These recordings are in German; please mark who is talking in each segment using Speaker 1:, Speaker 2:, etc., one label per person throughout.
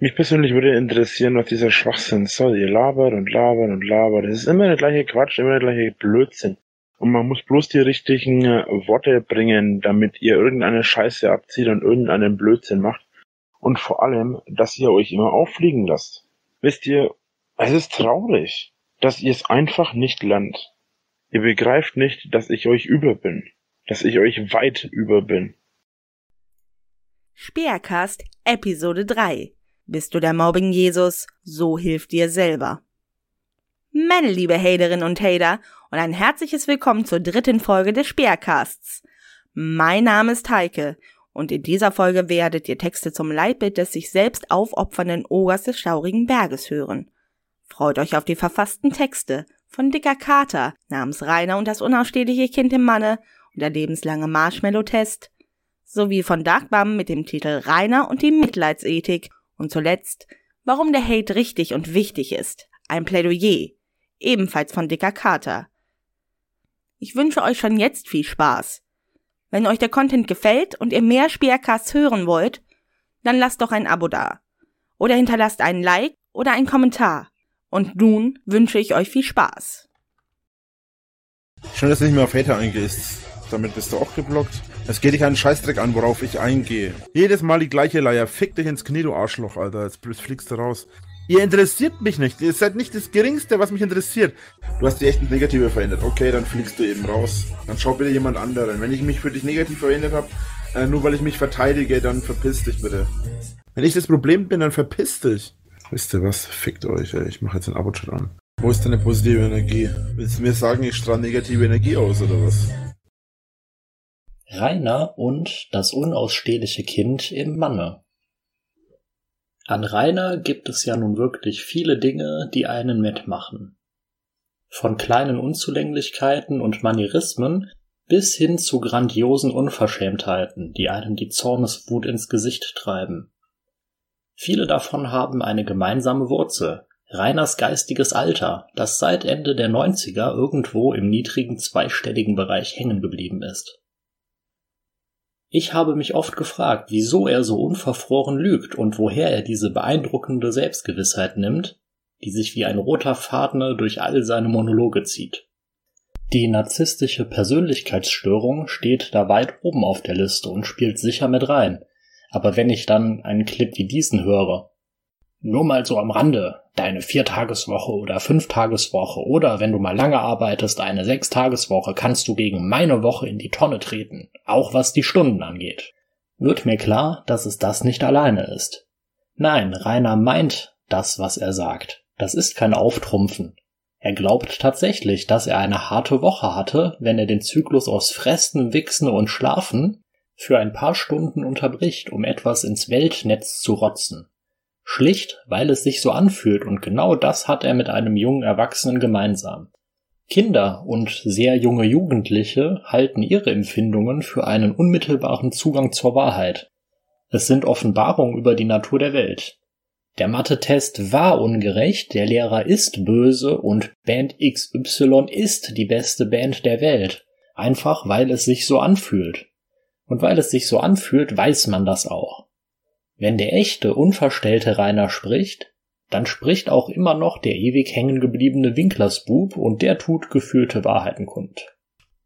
Speaker 1: Mich persönlich würde interessieren, was dieser Schwachsinn soll. Ihr labert und labert und labert. Es ist immer der gleiche Quatsch, immer der gleiche Blödsinn. Und man muss bloß die richtigen äh, Worte bringen, damit ihr irgendeine Scheiße abzieht und irgendeinen Blödsinn macht. Und vor allem, dass ihr euch immer auffliegen lasst. Wisst ihr, es ist traurig, dass ihr es einfach nicht lernt. Ihr begreift nicht, dass ich euch über bin. Dass ich euch weit über bin.
Speaker 2: Speercast Episode 3 Bist du der Mobbing Jesus? So hilf dir selber. Meine liebe Haterinnen und Hater und ein herzliches Willkommen zur dritten Folge des Speercasts. Mein Name ist Heike und in dieser Folge werdet ihr Texte zum Leitbild des sich selbst aufopfernden Ogers des schaurigen Berges hören. Freut euch auf die verfassten Texte von Dicker Kater namens Rainer und das unausstehliche Kind im Manne und der lebenslange Marshmallow-Test sowie von Darkbum mit dem Titel Rainer und die Mitleidsethik und zuletzt Warum der Hate richtig und wichtig ist. Ein Plädoyer, ebenfalls von Dicker Kater. Ich wünsche euch schon jetzt viel Spaß. Wenn euch der Content gefällt und ihr mehr Speercasts hören wollt, dann lasst doch ein Abo da. Oder hinterlasst einen Like oder einen Kommentar. Und nun wünsche ich euch viel Spaß.
Speaker 3: Schön, dass du nicht mehr auf Hater eingehst. Damit bist du auch geblockt. Es geht dich einen Scheißdreck an, worauf ich eingehe. Jedes Mal die gleiche Leier. Fick dich ins Knie, du Arschloch, Alter. Jetzt fliegst du raus. Ihr interessiert mich nicht. Ihr seid nicht das Geringste, was mich interessiert. Du hast die echt Negative verändert. Okay, dann fliegst du eben raus. Dann schau bitte jemand anderen. Wenn ich mich für dich negativ verändert habe, äh, nur weil ich mich verteidige, dann verpiss dich bitte. Wenn ich das Problem bin, dann verpiss dich. Wisst ihr was? Fickt euch, ey. Ich mache jetzt ein Abo-Chat an. Wo ist deine positive Energie? Willst du mir sagen, ich strahle negative Energie aus, oder was?
Speaker 4: Rainer und das unausstehliche Kind im Manne. An Rainer gibt es ja nun wirklich viele Dinge, die einen mitmachen. Von kleinen Unzulänglichkeiten und Manierismen bis hin zu grandiosen Unverschämtheiten, die einem die Zorneswut ins Gesicht treiben. Viele davon haben eine gemeinsame Wurzel, Rainers geistiges Alter, das seit Ende der 90er irgendwo im niedrigen zweistelligen Bereich hängen geblieben ist. Ich habe mich oft gefragt, wieso er so unverfroren lügt und woher er diese beeindruckende Selbstgewissheit nimmt, die sich wie ein roter Faden durch all seine Monologe zieht. Die narzisstische Persönlichkeitsstörung steht da weit oben auf der Liste und spielt sicher mit rein. Aber wenn ich dann einen Clip wie diesen höre, nur mal so am Rande, deine Viertageswoche oder Fünftageswoche oder wenn du mal lange arbeitest, eine Sechstageswoche, kannst du gegen meine Woche in die Tonne treten, auch was die Stunden angeht. Wird mir klar, dass es das nicht alleine ist. Nein, Rainer meint das, was er sagt. Das ist kein Auftrumpfen. Er glaubt tatsächlich, dass er eine harte Woche hatte, wenn er den Zyklus aus Fressen, Wichsen und Schlafen für ein paar Stunden unterbricht, um etwas ins Weltnetz zu rotzen. Schlicht, weil es sich so anfühlt und genau das hat er mit einem jungen Erwachsenen gemeinsam. Kinder und sehr junge Jugendliche halten ihre Empfindungen für einen unmittelbaren Zugang zur Wahrheit. Es sind Offenbarungen über die Natur der Welt. Der Mathe-Test war ungerecht, der Lehrer ist böse und Band XY ist die beste Band der Welt. Einfach weil es sich so anfühlt. Und weil es sich so anfühlt, weiß man das auch. Wenn der echte, unverstellte Rainer spricht, dann spricht auch immer noch der ewig hängen gebliebene Winklersbub und der tut gefühlte Wahrheiten kund.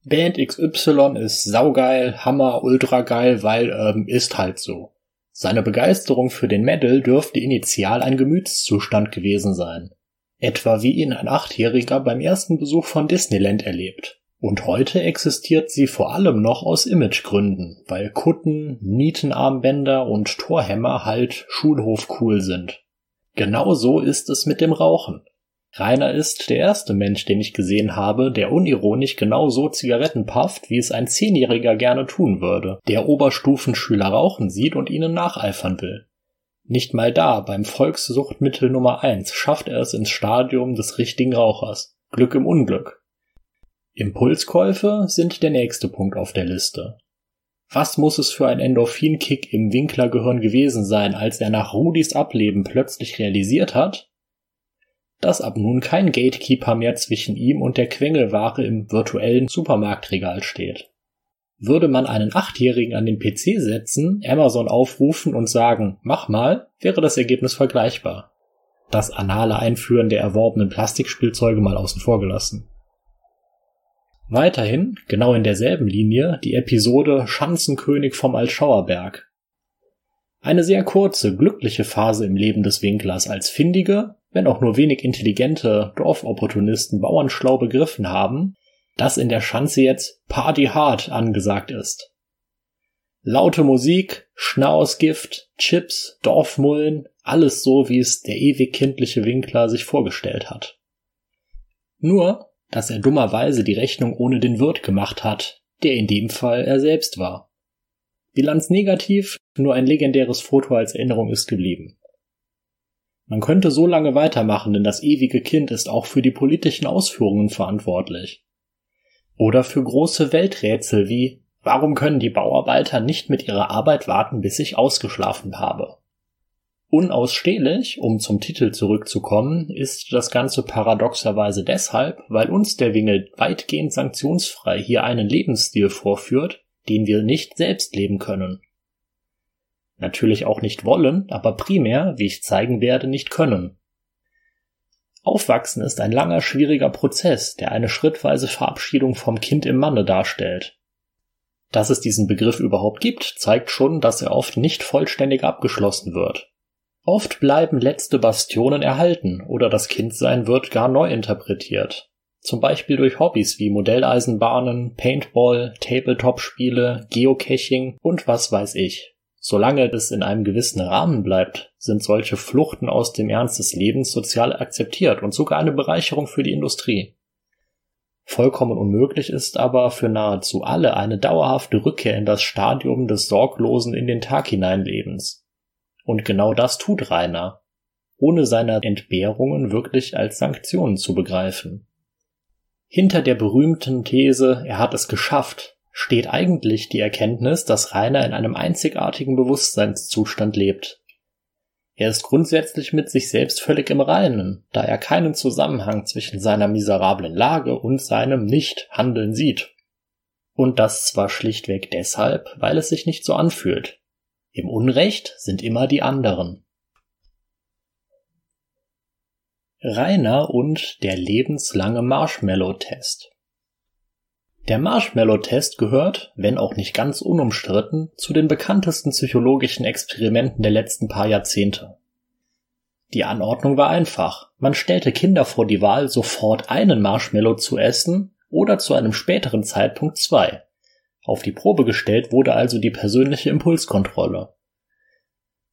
Speaker 4: Band XY ist saugeil, hammer, ultra geil, weil ähm, ist halt so. Seine Begeisterung für den Metal dürfte initial ein Gemütszustand gewesen sein. Etwa wie ihn ein Achtjähriger beim ersten Besuch von Disneyland erlebt. Und heute existiert sie vor allem noch aus Imagegründen, weil Kutten, Nietenarmbänder und Torhämmer halt Schulhofcool sind. Genauso ist es mit dem Rauchen. Rainer ist der erste Mensch, den ich gesehen habe, der unironisch genauso Zigaretten pafft, wie es ein Zehnjähriger gerne tun würde, der Oberstufenschüler rauchen sieht und ihnen nacheifern will. Nicht mal da, beim Volkssuchtmittel Nummer eins, schafft er es ins Stadium des richtigen Rauchers. Glück im Unglück. Impulskäufe sind der nächste Punkt auf der Liste. Was muss es für ein Endorphinkick im Winklergehirn gewesen sein, als er nach Rudis Ableben plötzlich realisiert hat, dass ab nun kein Gatekeeper mehr zwischen ihm und der Quengelware im virtuellen Supermarktregal steht. Würde man einen Achtjährigen an den PC setzen, Amazon aufrufen und sagen, mach mal, wäre das Ergebnis vergleichbar. Das anale Einführen der erworbenen Plastikspielzeuge mal außen vor gelassen. Weiterhin, genau in derselben Linie, die Episode Schanzenkönig vom Altschauerberg. Eine sehr kurze, glückliche Phase im Leben des Winklers als findige, wenn auch nur wenig intelligente Dorfopportunisten Bauernschlau begriffen haben, dass in der Schanze jetzt Party Hard angesagt ist. Laute Musik, Schnausgift, Chips, Dorfmullen, alles so, wie es der ewig kindliche Winkler sich vorgestellt hat. Nur, dass er dummerweise die Rechnung ohne den Wirt gemacht hat, der in dem Fall er selbst war. Bilanz negativ, nur ein legendäres Foto als Erinnerung ist geblieben. Man könnte so lange weitermachen, denn das ewige Kind ist auch für die politischen Ausführungen verantwortlich. Oder für große Welträtsel wie Warum können die Bauarbeiter nicht mit ihrer Arbeit warten, bis ich ausgeschlafen habe? Unausstehlich, um zum Titel zurückzukommen, ist das Ganze paradoxerweise deshalb, weil uns der Wingel weitgehend sanktionsfrei hier einen Lebensstil vorführt, den wir nicht selbst leben können. Natürlich auch nicht wollen, aber primär, wie ich zeigen werde, nicht können. Aufwachsen ist ein langer, schwieriger Prozess, der eine schrittweise Verabschiedung vom Kind im Manne darstellt. Dass es diesen Begriff überhaupt gibt, zeigt schon, dass er oft nicht vollständig abgeschlossen wird. Oft bleiben letzte Bastionen erhalten oder das Kindsein wird gar neu interpretiert. Zum Beispiel durch Hobbys wie Modelleisenbahnen, Paintball, Tabletop-Spiele, Geocaching und was weiß ich. Solange es in einem gewissen Rahmen bleibt, sind solche Fluchten aus dem Ernst des Lebens sozial akzeptiert und sogar eine Bereicherung für die Industrie. Vollkommen unmöglich ist aber für nahezu alle eine dauerhafte Rückkehr in das Stadium des sorglosen in den Tag hineinlebens. Und genau das tut Rainer, ohne seine Entbehrungen wirklich als Sanktionen zu begreifen. Hinter der berühmten These, er hat es geschafft, steht eigentlich die Erkenntnis, dass Rainer in einem einzigartigen Bewusstseinszustand lebt. Er ist grundsätzlich mit sich selbst völlig im Reinen, da er keinen Zusammenhang zwischen seiner miserablen Lage und seinem Nichthandeln sieht. Und das zwar schlichtweg deshalb, weil es sich nicht so anfühlt. Im Unrecht sind immer die anderen. Rainer und der lebenslange Marshmallow-Test. Der Marshmallow-Test gehört, wenn auch nicht ganz unumstritten, zu den bekanntesten psychologischen Experimenten der letzten paar Jahrzehnte. Die Anordnung war einfach. Man stellte Kinder vor die Wahl, sofort einen Marshmallow zu essen oder zu einem späteren Zeitpunkt zwei. Auf die Probe gestellt wurde also die persönliche Impulskontrolle.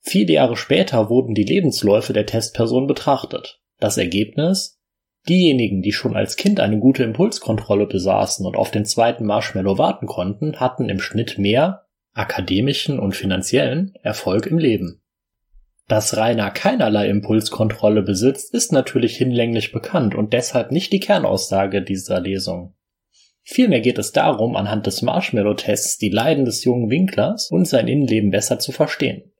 Speaker 4: Viele Jahre später wurden die Lebensläufe der Testperson betrachtet. Das Ergebnis Diejenigen, die schon als Kind eine gute Impulskontrolle besaßen und auf den zweiten Marshmallow warten konnten, hatten im Schnitt mehr akademischen und finanziellen Erfolg im Leben. Dass Rainer keinerlei Impulskontrolle besitzt, ist natürlich hinlänglich bekannt und deshalb nicht die Kernaussage dieser Lesung. Vielmehr geht es darum, anhand des Marshmallow-Tests die Leiden des jungen Winklers und sein Innenleben besser zu verstehen.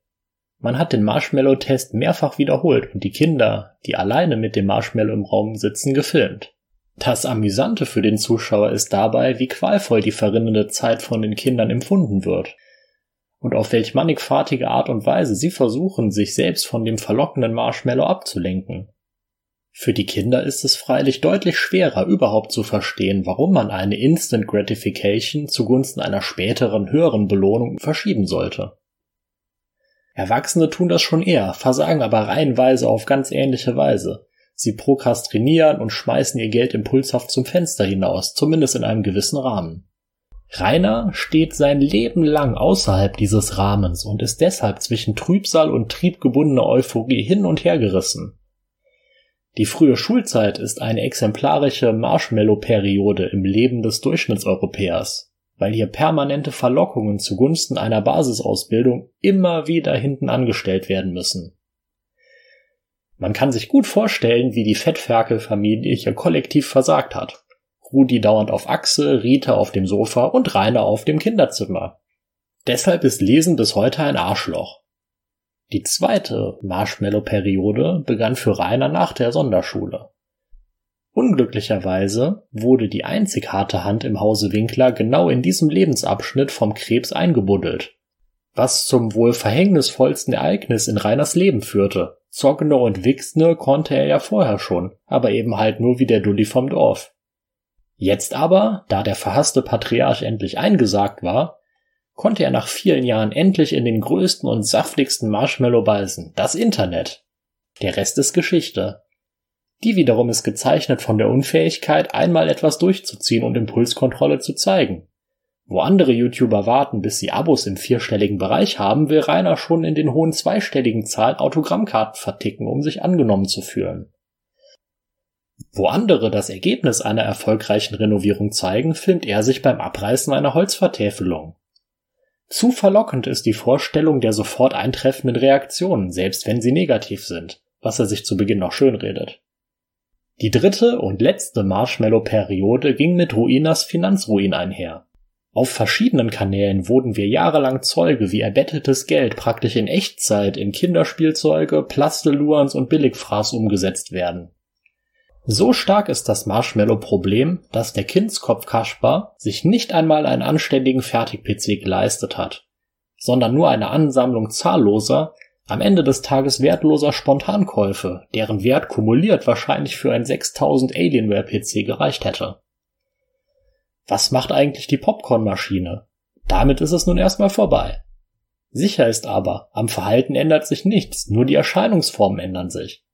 Speaker 4: Man hat den Marshmallow-Test mehrfach wiederholt und die Kinder, die alleine mit dem Marshmallow im Raum sitzen, gefilmt. Das Amüsante für den Zuschauer ist dabei, wie qualvoll die verrinnende Zeit von den Kindern empfunden wird. Und auf welch mannigfaltige Art und Weise sie versuchen, sich selbst von dem verlockenden Marshmallow abzulenken. Für die Kinder ist es freilich deutlich schwerer, überhaupt zu verstehen, warum man eine Instant Gratification zugunsten einer späteren höheren Belohnung verschieben sollte. Erwachsene tun das schon eher, versagen aber reihenweise auf ganz ähnliche Weise. Sie prokrastinieren und schmeißen ihr Geld impulshaft zum Fenster hinaus, zumindest in einem gewissen Rahmen. Rainer steht sein Leben lang außerhalb dieses Rahmens und ist deshalb zwischen Trübsal und triebgebundener Euphorie hin und her gerissen. Die frühe Schulzeit ist eine exemplarische Marshmallow-Periode im Leben des Durchschnittseuropäers weil hier permanente Verlockungen zugunsten einer Basisausbildung immer wieder hinten angestellt werden müssen. Man kann sich gut vorstellen, wie die Fettferkelfamilie hier kollektiv versagt hat. Rudi dauernd auf Achse, Rita auf dem Sofa und Rainer auf dem Kinderzimmer. Deshalb ist Lesen bis heute ein Arschloch. Die zweite Marshmallow-Periode begann für Rainer nach der Sonderschule. Unglücklicherweise wurde die einzig harte Hand im Hause Winkler genau in diesem Lebensabschnitt vom Krebs eingebuddelt. Was zum wohl verhängnisvollsten Ereignis in Rainers Leben führte. Zockene und Wichsne konnte er ja vorher schon, aber eben halt nur wie der Dulli vom Dorf. Jetzt aber, da der verhasste Patriarch endlich eingesagt war, konnte er nach vielen Jahren endlich in den größten und saftigsten Marshmallow beißen, das Internet. Der Rest ist Geschichte. Die wiederum ist gezeichnet von der Unfähigkeit, einmal etwas durchzuziehen und Impulskontrolle zu zeigen. Wo andere YouTuber warten, bis sie Abos im vierstelligen Bereich haben, will Rainer schon in den hohen zweistelligen Zahlen Autogrammkarten verticken, um sich angenommen zu fühlen. Wo andere das Ergebnis einer erfolgreichen Renovierung zeigen, filmt er sich beim Abreißen einer Holzvertäfelung. Zu verlockend ist die Vorstellung der sofort eintreffenden Reaktionen, selbst wenn sie negativ sind, was er sich zu Beginn noch schönredet. Die dritte und letzte Marshmallow-Periode ging mit Ruinas Finanzruin einher. Auf verschiedenen Kanälen wurden wir jahrelang Zeuge, wie erbettetes Geld praktisch in Echtzeit in Kinderspielzeuge, Plastelurans und Billigfraß umgesetzt werden. So stark ist das Marshmallow-Problem, dass der Kindskopf Kaspar sich nicht einmal einen anständigen Fertig-PC geleistet hat, sondern nur eine Ansammlung zahlloser, am Ende des Tages wertloser Spontankäufe, deren Wert kumuliert wahrscheinlich für ein 6000 Alienware-PC gereicht hätte. Was macht eigentlich die Popcornmaschine? Damit ist es nun erstmal vorbei. Sicher ist aber, am Verhalten ändert sich nichts, nur die Erscheinungsformen ändern sich.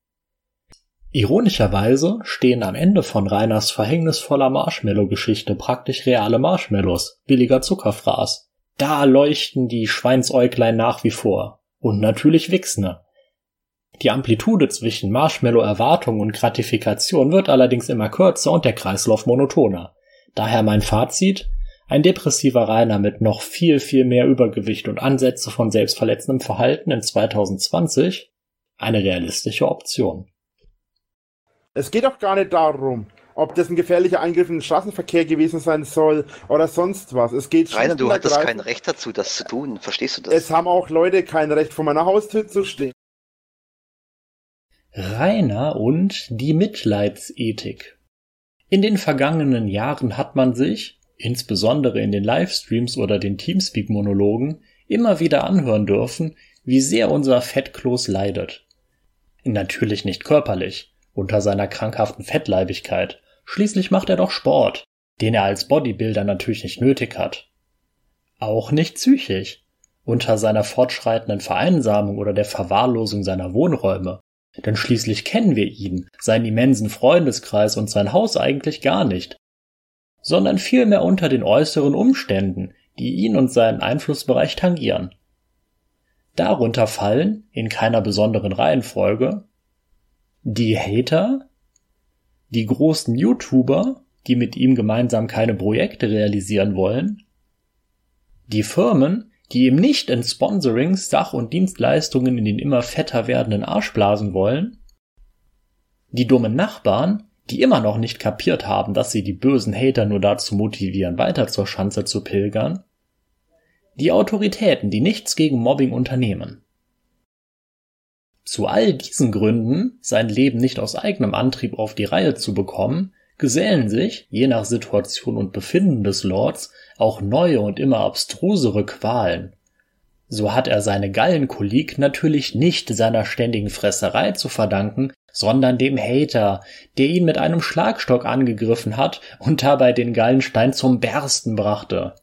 Speaker 4: Ironischerweise stehen am Ende von Rainers verhängnisvoller Marshmallow-Geschichte praktisch reale Marshmallows, billiger Zuckerfraß. Da leuchten die Schweinsäuglein nach wie vor. Und natürlich Wichsner. Die Amplitude zwischen Marshmallow-Erwartung und Gratifikation wird allerdings immer kürzer und der Kreislauf monotoner. Daher mein Fazit, ein depressiver Rainer mit noch viel, viel mehr Übergewicht und Ansätze von selbstverletzendem Verhalten in 2020 eine realistische Option.
Speaker 3: Es geht doch gar nicht darum, ob das ein gefährlicher Eingriff in den Straßenverkehr gewesen sein soll oder sonst was. Es geht
Speaker 5: Rainer, du hattest kein Recht dazu, das zu tun. Verstehst du das?
Speaker 3: Es haben auch Leute kein Recht, vor meiner Haustür zu stehen.
Speaker 4: Rainer und die Mitleidsethik. In den vergangenen Jahren hat man sich, insbesondere in den Livestreams oder den Teamspeak-Monologen, immer wieder anhören dürfen, wie sehr unser Fettkloß leidet. Natürlich nicht körperlich, unter seiner krankhaften Fettleibigkeit. Schließlich macht er doch Sport, den er als Bodybuilder natürlich nicht nötig hat. Auch nicht psychisch, unter seiner fortschreitenden Vereinsamung oder der Verwahrlosung seiner Wohnräume. Denn schließlich kennen wir ihn, seinen immensen Freundeskreis und sein Haus eigentlich gar nicht, sondern vielmehr unter den äußeren Umständen, die ihn und seinen Einflussbereich tangieren. Darunter fallen, in keiner besonderen Reihenfolge, die Hater, die großen YouTuber, die mit ihm gemeinsam keine Projekte realisieren wollen, die Firmen, die ihm nicht in Sponsorings, Sach- und Dienstleistungen in den immer fetter werdenden Arsch blasen wollen, die dummen Nachbarn, die immer noch nicht kapiert haben, dass sie die bösen Hater nur dazu motivieren, weiter zur Schanze zu pilgern, die Autoritäten, die nichts gegen Mobbing unternehmen. Zu all diesen Gründen, sein Leben nicht aus eigenem Antrieb auf die Reihe zu bekommen, gesellen sich, je nach Situation und Befinden des Lords, auch neue und immer abstrusere Qualen. So hat er seine Gallenkolik natürlich nicht seiner ständigen Fresserei zu verdanken, sondern dem Hater, der ihn mit einem Schlagstock angegriffen hat und dabei den Gallenstein zum Bersten brachte.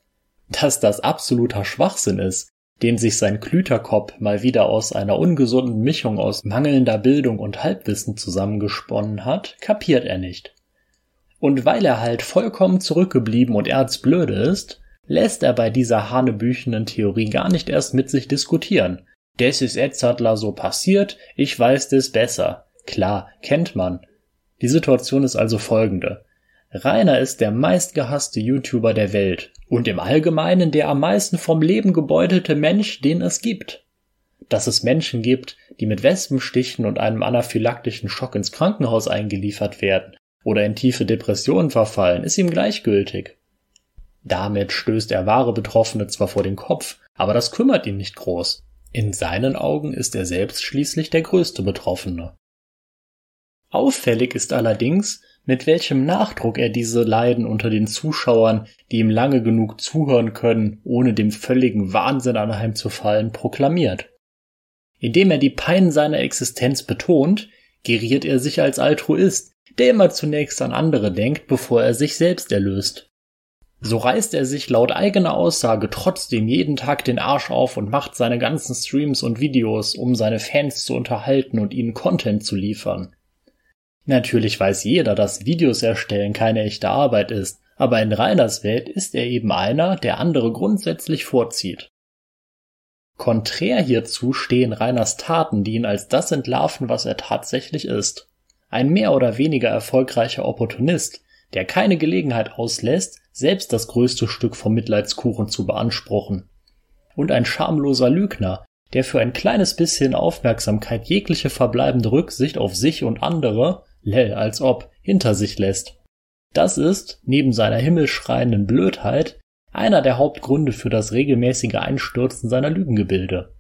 Speaker 4: Dass das absoluter Schwachsinn ist, den sich sein Klüterkopf mal wieder aus einer ungesunden Mischung aus mangelnder Bildung und Halbwissen zusammengesponnen hat, kapiert er nicht. Und weil er halt vollkommen zurückgeblieben und erzblöde ist, lässt er bei dieser hanebüchenen Theorie gar nicht erst mit sich diskutieren. Des ist Edzardler so passiert, ich weiß des besser. Klar, kennt man. Die Situation ist also folgende. Rainer ist der meistgehasste YouTuber der Welt und im Allgemeinen der am meisten vom Leben gebeutelte Mensch, den es gibt. Dass es Menschen gibt, die mit Wespenstichen und einem anaphylaktischen Schock ins Krankenhaus eingeliefert werden oder in tiefe Depressionen verfallen, ist ihm gleichgültig. Damit stößt er wahre Betroffene zwar vor den Kopf, aber das kümmert ihn nicht groß. In seinen Augen ist er selbst schließlich der größte Betroffene. Auffällig ist allerdings, mit welchem Nachdruck er diese Leiden unter den Zuschauern, die ihm lange genug zuhören können, ohne dem völligen Wahnsinn anheimzufallen, proklamiert. Indem er die Pein seiner Existenz betont, geriert er sich als Altruist, der immer zunächst an andere denkt, bevor er sich selbst erlöst. So reißt er sich laut eigener Aussage trotzdem jeden Tag den Arsch auf und macht seine ganzen Streams und Videos, um seine Fans zu unterhalten und ihnen Content zu liefern. Natürlich weiß jeder, dass Videos erstellen keine echte Arbeit ist, aber in Reiners Welt ist er eben einer, der andere grundsätzlich vorzieht. Konträr hierzu stehen Reiners Taten, die ihn als das entlarven, was er tatsächlich ist. Ein mehr oder weniger erfolgreicher Opportunist, der keine Gelegenheit auslässt, selbst das größte Stück vom Mitleidskuchen zu beanspruchen. Und ein schamloser Lügner, der für ein kleines bisschen Aufmerksamkeit jegliche verbleibende Rücksicht auf sich und andere, lell als ob, hinter sich lässt. Das ist, neben seiner himmelschreienden Blödheit, einer der Hauptgründe für das regelmäßige Einstürzen seiner Lügengebilde.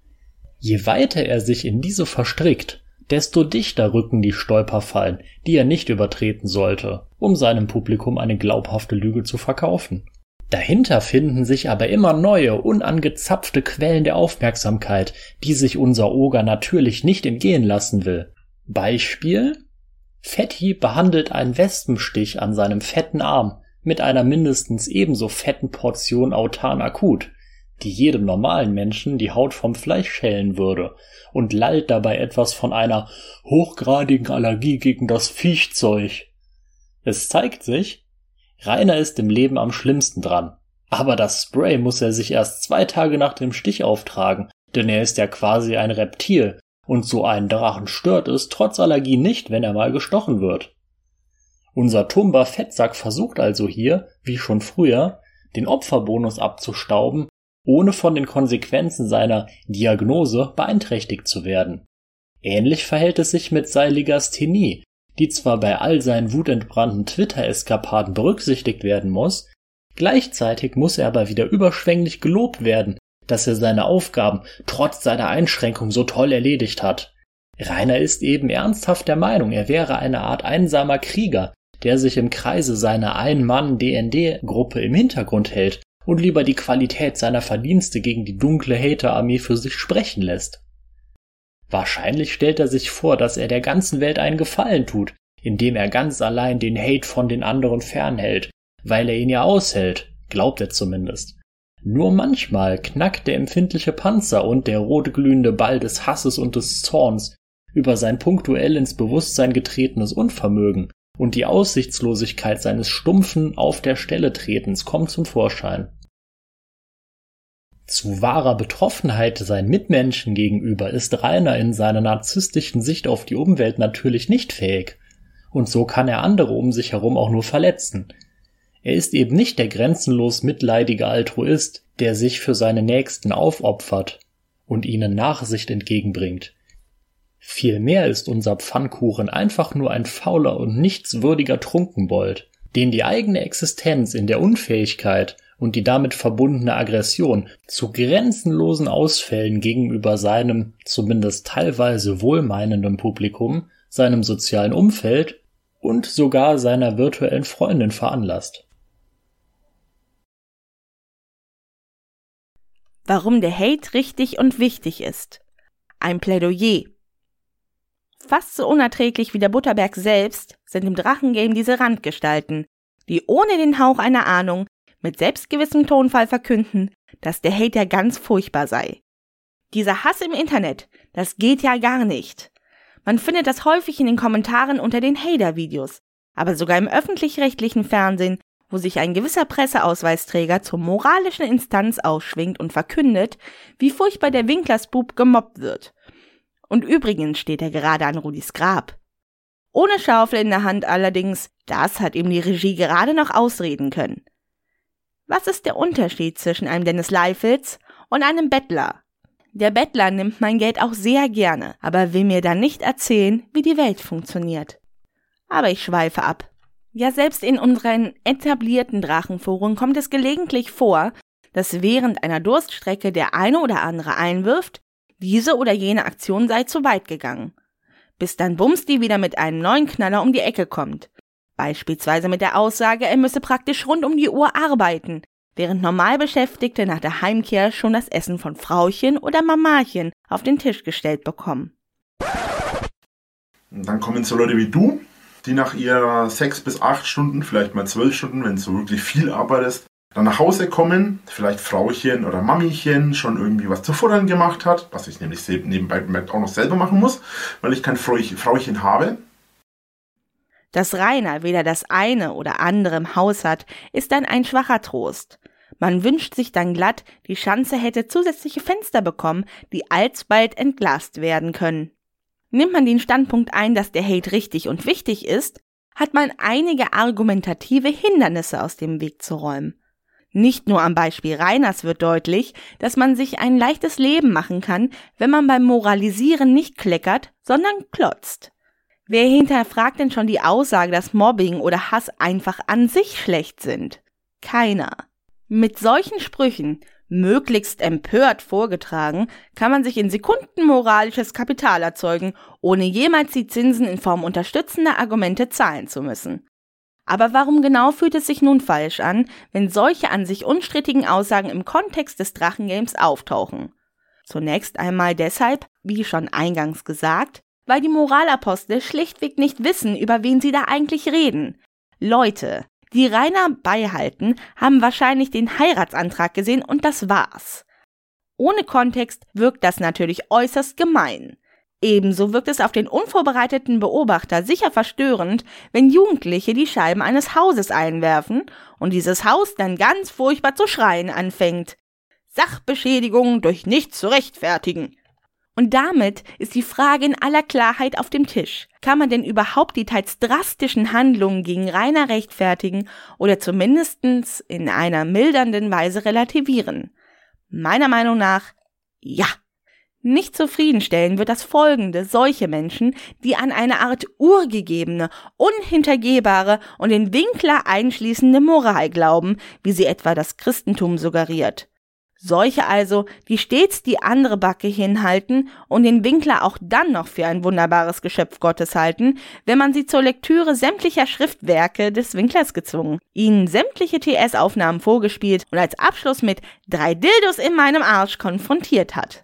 Speaker 4: Je weiter er sich in diese verstrickt, desto dichter rücken die Stolperfallen, die er nicht übertreten sollte, um seinem Publikum eine glaubhafte Lüge zu verkaufen. Dahinter finden sich aber immer neue, unangezapfte Quellen der Aufmerksamkeit, die sich unser Oger natürlich nicht entgehen lassen will. Beispiel? Fetti behandelt einen Wespenstich an seinem fetten Arm mit einer mindestens ebenso fetten Portion Autan akut, die jedem normalen Menschen die Haut vom Fleisch schälen würde, und lallt dabei etwas von einer hochgradigen Allergie gegen das Viechzeug. Es zeigt sich, Rainer ist im Leben am schlimmsten dran. Aber das Spray muss er sich erst zwei Tage nach dem Stich auftragen, denn er ist ja quasi ein Reptil, und so einen Drachen stört es trotz Allergie nicht, wenn er mal gestochen wird. Unser Tumba Fettsack versucht also hier, wie schon früher, den Opferbonus abzustauben ohne von den Konsequenzen seiner Diagnose beeinträchtigt zu werden. Ähnlich verhält es sich mit Seiligasthenie, die zwar bei all seinen wutentbrannten Twitter-Eskapaden berücksichtigt werden muss, gleichzeitig muss er aber wieder überschwänglich gelobt werden, dass er seine Aufgaben trotz seiner Einschränkung so toll erledigt hat. Rainer ist eben ernsthaft der Meinung, er wäre eine Art einsamer Krieger, der sich im Kreise seiner Ein-Mann-DND-Gruppe im Hintergrund hält und lieber die Qualität seiner Verdienste gegen die dunkle Hater-Armee für sich sprechen lässt. Wahrscheinlich stellt er sich vor, dass er der ganzen Welt einen Gefallen tut, indem er ganz allein den Hate von den anderen fernhält, weil er ihn ja aushält, glaubt er zumindest. Nur manchmal knackt der empfindliche Panzer und der rotglühende Ball des Hasses und des Zorns über sein punktuell ins Bewusstsein getretenes Unvermögen, und die Aussichtslosigkeit seines stumpfen Auf der Stelle Tretens kommt zum Vorschein. Zu wahrer Betroffenheit seinen Mitmenschen gegenüber ist Rainer in seiner narzisstischen Sicht auf die Umwelt natürlich nicht fähig. Und so kann er andere um sich herum auch nur verletzen. Er ist eben nicht der grenzenlos mitleidige Altruist, der sich für seine Nächsten aufopfert und ihnen Nachsicht entgegenbringt. Vielmehr ist unser Pfannkuchen einfach nur ein fauler und nichtswürdiger Trunkenbold, den die eigene Existenz in der Unfähigkeit und die damit verbundene Aggression zu grenzenlosen Ausfällen gegenüber seinem zumindest teilweise wohlmeinenden Publikum, seinem sozialen Umfeld und sogar seiner virtuellen Freundin veranlasst.
Speaker 2: Warum der Hate richtig und wichtig ist. Ein Plädoyer. Fast so unerträglich wie der Butterberg selbst sind im Drachengame diese Randgestalten, die ohne den Hauch einer Ahnung mit selbstgewissem Tonfall verkünden, dass der Hater ganz furchtbar sei. Dieser Hass im Internet, das geht ja gar nicht. Man findet das häufig in den Kommentaren unter den Hater-Videos, aber sogar im öffentlich-rechtlichen Fernsehen, wo sich ein gewisser Presseausweisträger zur moralischen Instanz ausschwingt und verkündet, wie furchtbar der Winklersbub gemobbt wird. Und übrigens steht er gerade an Rudis Grab. Ohne Schaufel in der Hand allerdings, das hat ihm die Regie gerade noch ausreden können. Was ist der Unterschied zwischen einem Dennis Leifitz und einem Bettler? Der Bettler nimmt mein Geld auch sehr gerne, aber will mir dann nicht erzählen, wie die Welt funktioniert. Aber ich schweife ab. Ja, selbst in unseren etablierten Drachenforen kommt es gelegentlich vor, dass während einer Durststrecke der eine oder andere einwirft, diese oder jene Aktion sei zu weit gegangen. Bis dann Bumsti wieder mit einem neuen Knaller um die Ecke kommt. Beispielsweise mit der Aussage, er müsse praktisch rund um die Uhr arbeiten, während Normalbeschäftigte nach der Heimkehr schon das Essen von Frauchen oder Mamachen auf den Tisch gestellt bekommen.
Speaker 3: Dann kommen so Leute wie du, die nach ihrer sechs bis acht Stunden, vielleicht mal zwölf Stunden, wenn du wirklich viel arbeitest, dann nach Hause kommen, vielleicht Frauchen oder Mamichen schon irgendwie was zu futtern gemacht hat, was ich nämlich nebenbei auch noch selber machen muss, weil ich kein Frauchen habe.
Speaker 2: Dass Rainer weder das eine oder andere im Haus hat, ist dann ein schwacher Trost. Man wünscht sich dann glatt, die Schanze hätte zusätzliche Fenster bekommen, die alsbald entglast werden können. Nimmt man den Standpunkt ein, dass der Hate richtig und wichtig ist, hat man einige argumentative Hindernisse aus dem Weg zu räumen. Nicht nur am Beispiel Reiners wird deutlich, dass man sich ein leichtes Leben machen kann, wenn man beim Moralisieren nicht kleckert, sondern klotzt. Wer hinterfragt denn schon die Aussage, dass Mobbing oder Hass einfach an sich schlecht sind? Keiner. Mit solchen Sprüchen, möglichst empört vorgetragen, kann man sich in Sekunden moralisches Kapital erzeugen, ohne jemals die Zinsen in Form unterstützender Argumente zahlen zu müssen. Aber warum genau fühlt es sich nun falsch an, wenn solche an sich unstrittigen Aussagen im Kontext des Drachengames auftauchen? Zunächst einmal deshalb, wie schon eingangs gesagt, weil die Moralapostel schlichtweg nicht wissen, über wen sie da eigentlich reden. Leute, die Rainer beihalten, haben wahrscheinlich den Heiratsantrag gesehen und das war's. Ohne Kontext wirkt das natürlich äußerst gemein. Ebenso wirkt es auf den unvorbereiteten Beobachter sicher verstörend, wenn Jugendliche die Scheiben eines Hauses einwerfen und dieses Haus dann ganz furchtbar zu schreien anfängt. Sachbeschädigung durch nichts zu rechtfertigen. Und damit ist die Frage in aller Klarheit auf dem Tisch. Kann man denn überhaupt die teils drastischen Handlungen gegen Rainer rechtfertigen oder zumindestens in einer mildernden Weise relativieren? Meiner Meinung nach ja. Nicht zufriedenstellen wird das folgende solche Menschen, die an eine Art urgegebene, unhintergehbare und den Winkler einschließende Moral glauben, wie sie etwa das Christentum suggeriert. Solche also, die stets die andere Backe hinhalten und den Winkler auch dann noch für ein wunderbares Geschöpf Gottes halten, wenn man sie zur Lektüre sämtlicher Schriftwerke des Winklers gezwungen, ihnen sämtliche TS-Aufnahmen vorgespielt und als Abschluss mit drei Dildos in meinem Arsch konfrontiert hat.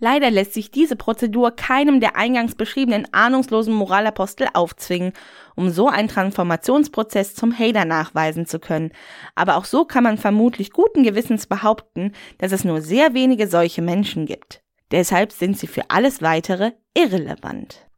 Speaker 2: Leider lässt sich diese Prozedur keinem der eingangs beschriebenen ahnungslosen Moralapostel aufzwingen, um so einen Transformationsprozess zum Hater nachweisen zu können. Aber auch so kann man vermutlich guten Gewissens behaupten, dass es nur sehr wenige solche Menschen gibt. Deshalb sind sie für alles weitere irrelevant.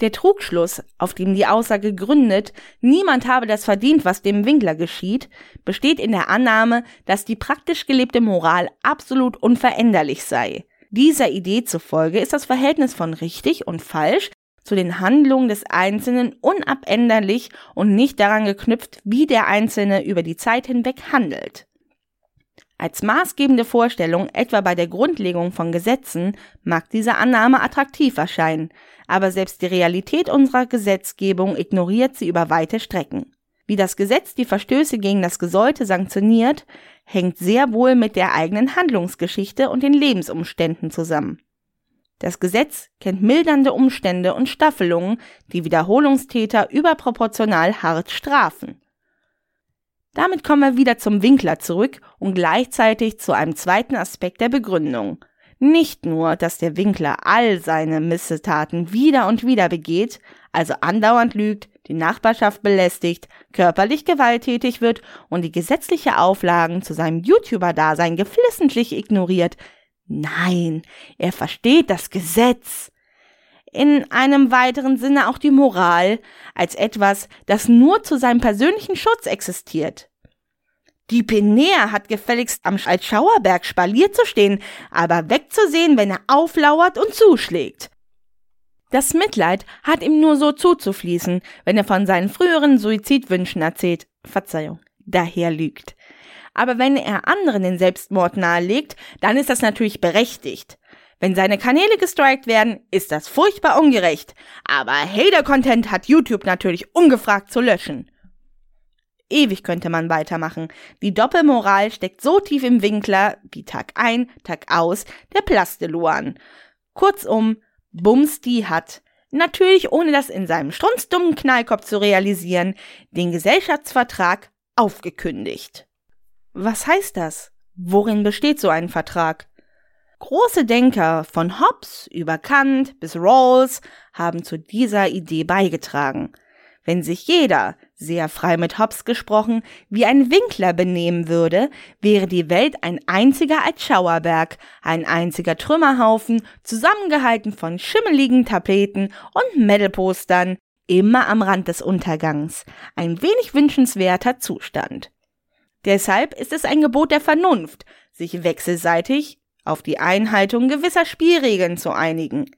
Speaker 2: Der Trugschluss, auf dem die Aussage gründet, niemand habe das verdient, was dem Winkler geschieht, besteht in der Annahme, dass die praktisch gelebte Moral absolut unveränderlich sei. Dieser Idee zufolge ist das Verhältnis von richtig und falsch zu den Handlungen des Einzelnen unabänderlich und nicht daran geknüpft, wie der Einzelne über die Zeit hinweg handelt. Als maßgebende Vorstellung, etwa bei der Grundlegung von Gesetzen, mag diese Annahme attraktiv erscheinen, aber selbst die Realität unserer Gesetzgebung ignoriert sie über weite Strecken. Wie das Gesetz die Verstöße gegen das Gesollte sanktioniert, hängt sehr wohl mit der eigenen Handlungsgeschichte und den Lebensumständen zusammen. Das Gesetz kennt mildernde Umstände und Staffelungen, die Wiederholungstäter überproportional hart strafen. Damit kommen wir wieder zum Winkler zurück und gleichzeitig zu einem zweiten Aspekt der Begründung. Nicht nur, dass der Winkler all seine Missetaten wieder und wieder begeht, also andauernd lügt, die Nachbarschaft belästigt, körperlich gewalttätig wird und die gesetzliche Auflagen zu seinem YouTuber-Dasein geflissentlich ignoriert. Nein, er versteht das Gesetz. In einem weiteren Sinne auch die Moral als etwas, das nur zu seinem persönlichen Schutz existiert. Die Penea hat gefälligst am Altschauerberg spalier zu stehen, aber wegzusehen, wenn er auflauert und zuschlägt. Das Mitleid hat ihm nur so zuzufließen, wenn er von seinen früheren Suizidwünschen erzählt, Verzeihung, daher lügt. Aber wenn er anderen den Selbstmord nahelegt, dann ist das natürlich berechtigt. Wenn seine Kanäle gestrikt werden, ist das furchtbar ungerecht. Aber Hater-Content hat YouTube natürlich ungefragt zu löschen. Ewig könnte man weitermachen. Die Doppelmoral steckt so tief im Winkler wie Tag ein, Tag aus der Plasteluan. Kurzum, Bums die hat. natürlich ohne das in seinem strunzdummen Knallkopf zu realisieren, den Gesellschaftsvertrag aufgekündigt. Was heißt das? Worin besteht so ein Vertrag? Große Denker von Hobbes über Kant bis Rawls haben zu dieser Idee beigetragen. Wenn sich jeder, sehr frei mit Hobbes gesprochen, wie ein Winkler benehmen würde, wäre die Welt ein einziger Altschauerberg, ein einziger Trümmerhaufen, zusammengehalten von schimmeligen Tapeten und Metalpostern, immer am Rand des Untergangs. Ein wenig wünschenswerter Zustand. Deshalb ist es ein Gebot der Vernunft, sich wechselseitig auf die Einhaltung gewisser Spielregeln zu einigen,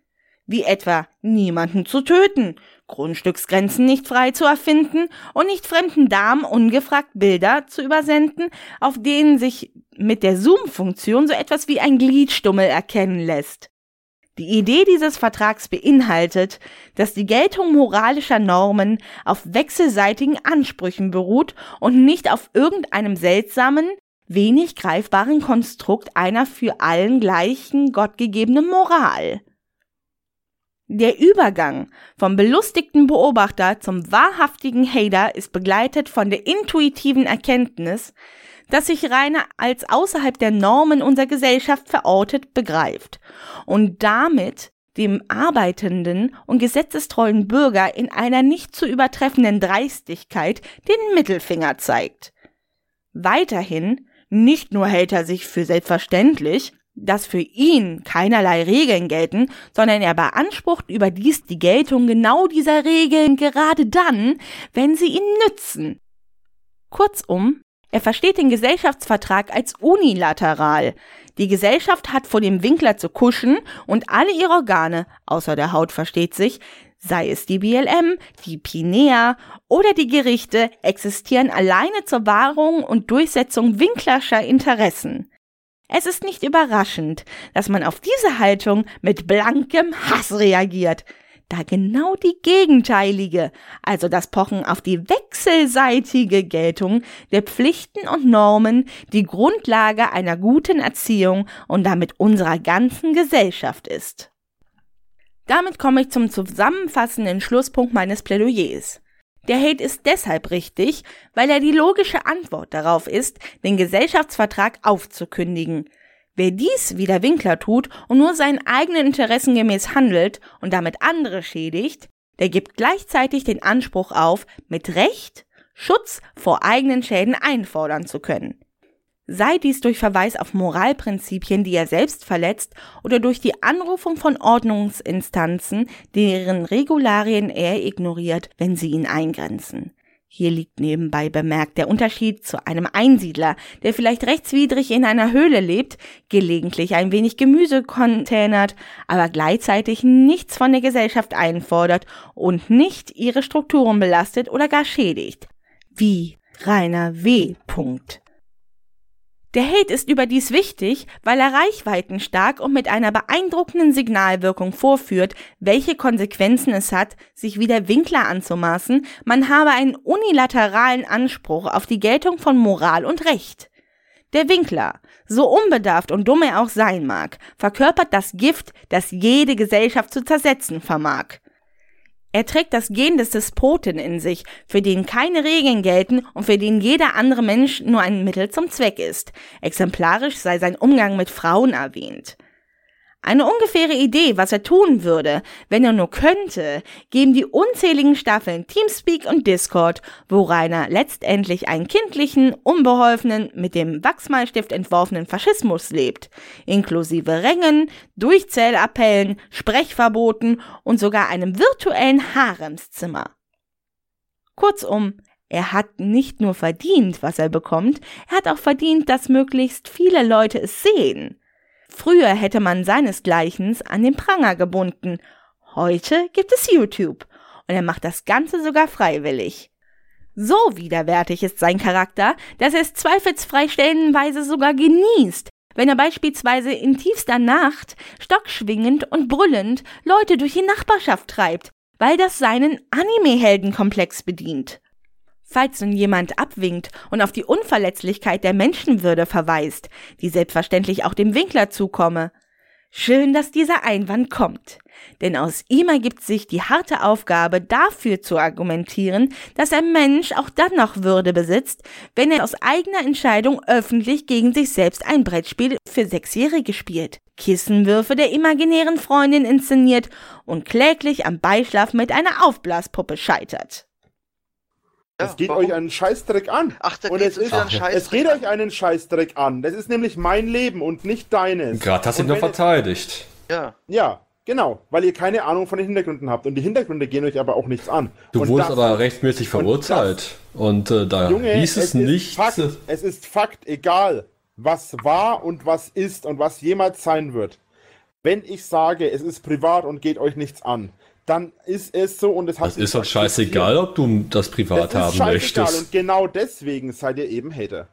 Speaker 2: wie etwa niemanden zu töten, Grundstücksgrenzen nicht frei zu erfinden und nicht fremden Damen ungefragt Bilder zu übersenden, auf denen sich mit der Zoom-Funktion so etwas wie ein Gliedstummel erkennen lässt. Die Idee dieses Vertrags beinhaltet, dass die Geltung moralischer Normen auf wechselseitigen Ansprüchen beruht und nicht auf irgendeinem seltsamen, wenig greifbaren Konstrukt einer für allen gleichen gottgegebenen Moral. Der Übergang vom belustigten Beobachter zum wahrhaftigen Hater ist begleitet von der intuitiven Erkenntnis, dass sich Rainer als außerhalb der Normen unserer Gesellschaft verortet begreift und damit dem arbeitenden und gesetzestreuen Bürger in einer nicht zu übertreffenden Dreistigkeit den Mittelfinger zeigt. Weiterhin nicht nur hält er sich für selbstverständlich, dass für ihn keinerlei Regeln gelten, sondern er beansprucht überdies die Geltung genau dieser Regeln gerade dann, wenn sie ihn nützen. Kurzum, er versteht den Gesellschaftsvertrag als unilateral. Die Gesellschaft hat vor dem Winkler zu kuschen und alle ihre Organe, außer der Haut versteht sich, sei es die BLM, die Pinea oder die Gerichte, existieren alleine zur Wahrung und Durchsetzung winklerscher Interessen. Es ist nicht überraschend, dass man auf diese Haltung mit blankem Hass reagiert, da genau die gegenteilige, also das Pochen auf die wechselseitige Geltung der Pflichten und Normen die Grundlage einer guten Erziehung und damit unserer ganzen Gesellschaft ist. Damit komme ich zum zusammenfassenden Schlusspunkt meines Plädoyers. Der Hate ist deshalb richtig, weil er die logische Antwort darauf ist, den Gesellschaftsvertrag aufzukündigen. Wer dies wie der Winkler tut und nur seinen eigenen Interessen gemäß handelt und damit andere schädigt, der gibt gleichzeitig den Anspruch auf, mit Recht Schutz vor eigenen Schäden einfordern zu können sei dies durch Verweis auf Moralprinzipien, die er selbst verletzt, oder durch die Anrufung von Ordnungsinstanzen, deren Regularien er ignoriert, wenn sie ihn eingrenzen. Hier liegt nebenbei bemerkt der Unterschied zu einem Einsiedler, der vielleicht rechtswidrig in einer Höhle lebt, gelegentlich ein wenig Gemüse containert, aber gleichzeitig nichts von der Gesellschaft einfordert und nicht ihre Strukturen belastet oder gar schädigt. Wie Rainer W. Punkt. Der Hate ist überdies wichtig, weil er reichweitenstark und mit einer beeindruckenden Signalwirkung vorführt, welche Konsequenzen es hat, sich wie der Winkler anzumaßen, man habe einen unilateralen Anspruch auf die Geltung von Moral und Recht. Der Winkler, so unbedarft und dumm er auch sein mag, verkörpert das Gift, das jede Gesellschaft zu zersetzen vermag. Er trägt das Gen des Despoten in sich, für den keine Regeln gelten und für den jeder andere Mensch nur ein Mittel zum Zweck ist. Exemplarisch sei sein Umgang mit Frauen erwähnt. Eine ungefähre Idee, was er tun würde, wenn er nur könnte, geben die unzähligen Staffeln Teamspeak und Discord, wo Rainer letztendlich einen kindlichen, unbeholfenen, mit dem Wachsmalstift entworfenen Faschismus lebt, inklusive Rängen, Durchzählappellen, Sprechverboten und sogar einem virtuellen Haremszimmer. Kurzum, er hat nicht nur verdient, was er bekommt, er hat auch verdient, dass möglichst viele Leute es sehen. Früher hätte man seinesgleichen an den Pranger gebunden. Heute gibt es YouTube. Und er macht das Ganze sogar freiwillig. So widerwärtig ist sein Charakter, dass er es zweifelsfrei stellenweise sogar genießt, wenn er beispielsweise in tiefster Nacht, stockschwingend und brüllend Leute durch die Nachbarschaft treibt, weil das seinen Anime-Heldenkomplex bedient. Falls nun jemand abwinkt und auf die Unverletzlichkeit der Menschenwürde verweist, die selbstverständlich auch dem Winkler zukomme, Schön, dass dieser Einwand kommt. Denn aus ihm ergibt sich die harte Aufgabe, dafür zu argumentieren, dass ein Mensch auch dann noch Würde besitzt, wenn er aus eigener Entscheidung öffentlich gegen sich selbst ein Brettspiel für Sechsjährige spielt, Kissenwürfe der imaginären Freundin inszeniert und kläglich am Beischlaf mit einer Aufblaspuppe scheitert.
Speaker 3: Es geht warum? euch einen Scheißdreck an.
Speaker 5: Ach, da
Speaker 3: und es, ist, ach, es geht an. euch einen Scheißdreck an. Das ist nämlich mein Leben und nicht deines.
Speaker 6: Gerade hast du ihn noch verteidigt.
Speaker 3: Ja. Ja, genau. Weil ihr keine Ahnung von den Hintergründen habt. Und die Hintergründe gehen euch aber auch nichts an.
Speaker 6: Du
Speaker 3: und
Speaker 6: wurdest das, aber rechtmäßig verurteilt. Und, das, und äh, da Junge, hieß es, es nicht.
Speaker 3: Fakt, es ist Fakt, egal was war und was ist und was jemals sein wird. Wenn ich sage, es ist privat und geht euch nichts an, dann ist es so und es hat.
Speaker 6: Das ist doch scheißegal, ob du das privat das haben möchtest. Und
Speaker 3: genau deswegen seid ihr eben Hater.